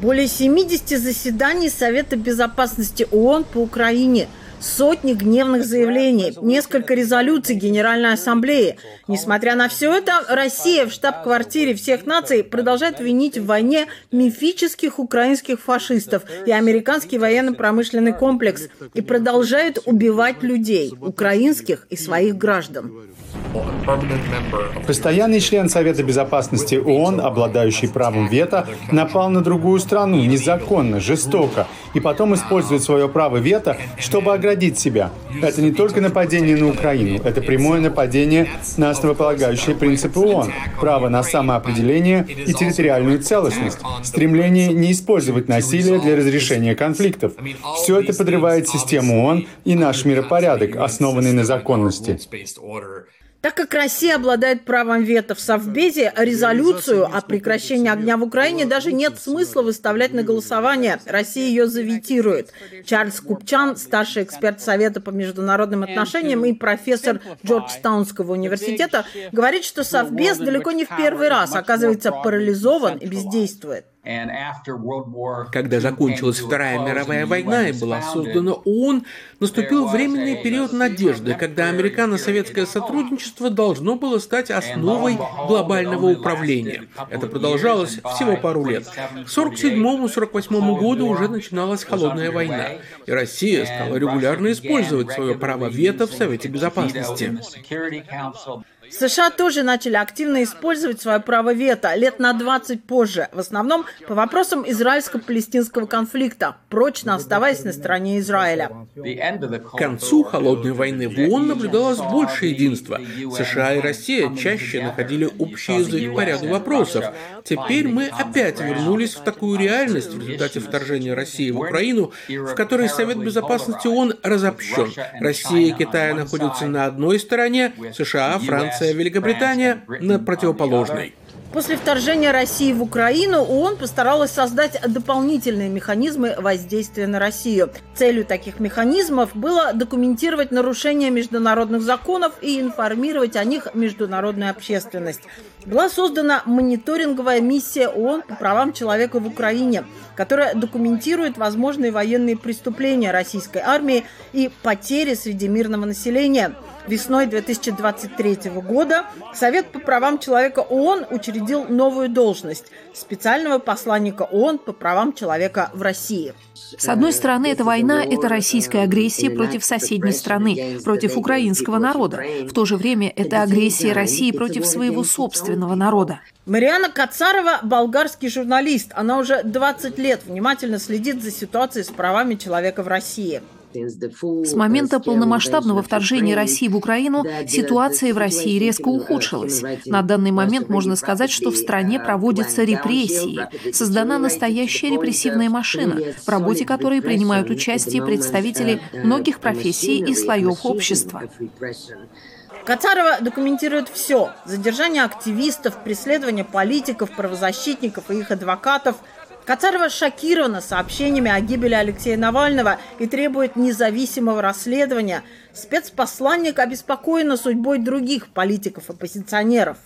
Более 70 заседаний Совета Безопасности ООН по Украине – сотни гневных заявлений, несколько резолюций Генеральной Ассамблеи. Несмотря на все это, Россия в штаб-квартире всех наций продолжает винить в войне мифических украинских фашистов и американский военно-промышленный комплекс и продолжает убивать людей, украинских и своих граждан. Постоянный член Совета Безопасности ООН, обладающий правом вето, напал на другую страну незаконно, жестоко, и потом использует свое право вето, чтобы оградить себя. Это не только нападение на Украину, это прямое нападение на основополагающие принципы ООН, право на самоопределение и территориальную целостность, стремление не использовать насилие для разрешения конфликтов. Все это подрывает систему ООН и наш миропорядок, основанный на законности. Так как Россия обладает правом вето в Совбезе, резолюцию о прекращении огня в Украине даже нет смысла выставлять на голосование. Россия ее заветирует. Чарльз Купчан, старший эксперт Совета по международным отношениям и профессор Джорджтаунского университета, говорит, что Совбез далеко не в первый раз оказывается парализован и бездействует. Когда закончилась Вторая мировая война и была создана ООН, наступил временный период надежды, когда американо-советское сотрудничество должно было стать основой глобального управления. Это продолжалось всего пару лет. К 1947-1948 году уже начиналась холодная война, и Россия стала регулярно использовать свое право вето в Совете Безопасности. США тоже начали активно использовать свое право вето лет на 20 позже, в основном по вопросам израильско-палестинского конфликта, прочно оставаясь на стороне Израиля. К концу холодной войны в ООН наблюдалось больше единства. США и Россия чаще находили общий язык по ряду вопросов. Теперь мы опять вернулись в такую реальность в результате вторжения России в Украину, в которой Совет Безопасности ООН разобщен. Россия и Китай находятся на одной стороне, США, Франция Франция, Великобритания на противоположной. После вторжения России в Украину ООН постаралась создать дополнительные механизмы воздействия на Россию. Целью таких механизмов было документировать нарушения международных законов и информировать о них международную общественность. Была создана мониторинговая миссия ООН по правам человека в Украине, которая документирует возможные военные преступления российской армии и потери среди мирного населения – Весной 2023 года Совет по правам человека ООН учредил новую должность – специального посланника ООН по правам человека в России. С одной стороны, эта война – это российская агрессия против соседней страны, против украинского народа. В то же время это агрессия России против своего собственного народа. Мариана Кацарова – болгарский журналист. Она уже 20 лет внимательно следит за ситуацией с правами человека в России. С момента полномасштабного вторжения России в Украину ситуация в России резко ухудшилась. На данный момент можно сказать, что в стране проводятся репрессии. Создана настоящая репрессивная машина, в работе которой принимают участие представители многих профессий и слоев общества. Кацарова документирует все. Задержание активистов, преследование политиков, правозащитников и их адвокатов – Кацарова шокирована сообщениями о гибели Алексея Навального и требует независимого расследования. Спецпосланник обеспокоена судьбой других политиков-оппозиционеров.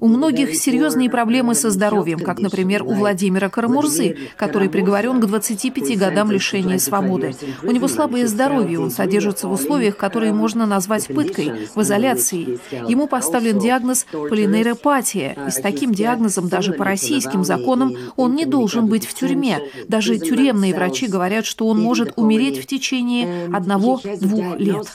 У многих серьезные проблемы со здоровьем, как, например, у Владимира Карамурзы, который приговорен к 25 годам лишения свободы. У него слабое здоровье, он содержится в условиях, которые можно назвать пыткой, в изоляции. Ему поставлен диагноз полинейропатия, и с таким диагнозом даже по российским законам он не должен быть в тюрьме. Даже тюремные врачи говорят, что он может умереть в течение одного-двух лет.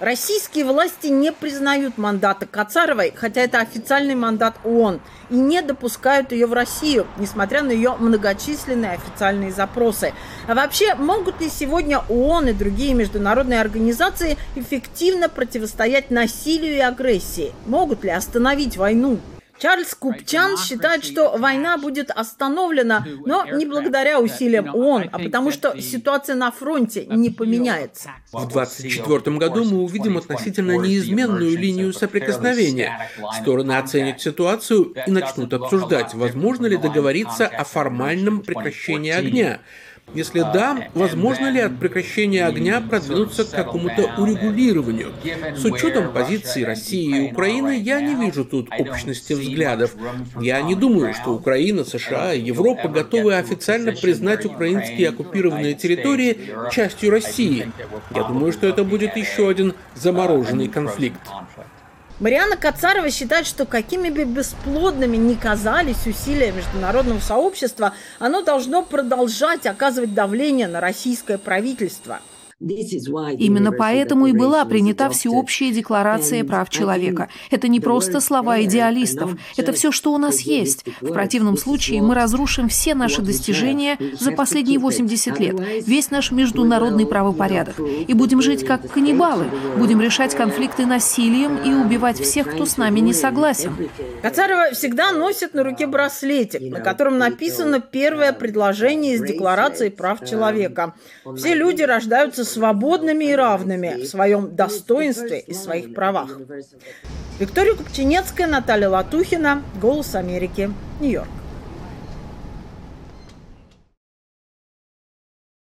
Российские власти не признают мандата Кацаровой, хотя это официальный мандат ООН, и не допускают ее в Россию, несмотря на ее многочисленные официальные запросы. А вообще, могут ли сегодня ООН и другие международные организации эффективно противостоять насилию и агрессии? Могут ли остановить войну? Чарльз Купчан считает, что война будет остановлена, но не благодаря усилиям ООН, а потому что ситуация на фронте не поменяется. В 2024 году мы увидим относительно неизменную линию соприкосновения. Стороны оценят ситуацию и начнут обсуждать, возможно ли договориться о формальном прекращении огня. Если да, возможно ли от прекращения огня продвинуться к какому-то урегулированию? С учетом позиции России и Украины я не вижу тут общности взглядов. Я не думаю, что Украина, США и Европа готовы официально признать украинские оккупированные территории частью России. Я думаю, что это будет еще один замороженный конфликт. Мариана Кацарова считает, что какими бы бесплодными ни казались усилия международного сообщества, оно должно продолжать оказывать давление на российское правительство – Именно поэтому и была принята всеобщая декларация прав человека. Это не просто слова идеалистов, это все, что у нас есть. В противном случае мы разрушим все наши достижения за последние 80 лет, весь наш международный правопорядок. И будем жить как каннибалы, будем решать конфликты насилием и убивать всех, кто с нами не согласен. Кацарова всегда носит на руке браслетик, на котором написано первое предложение из Декларации прав человека. Все люди рождаются свободными и равными в своем достоинстве и своих правах. Виктория Купчинецкая, Наталья Латухина, «Голос Америки», Нью-Йорк.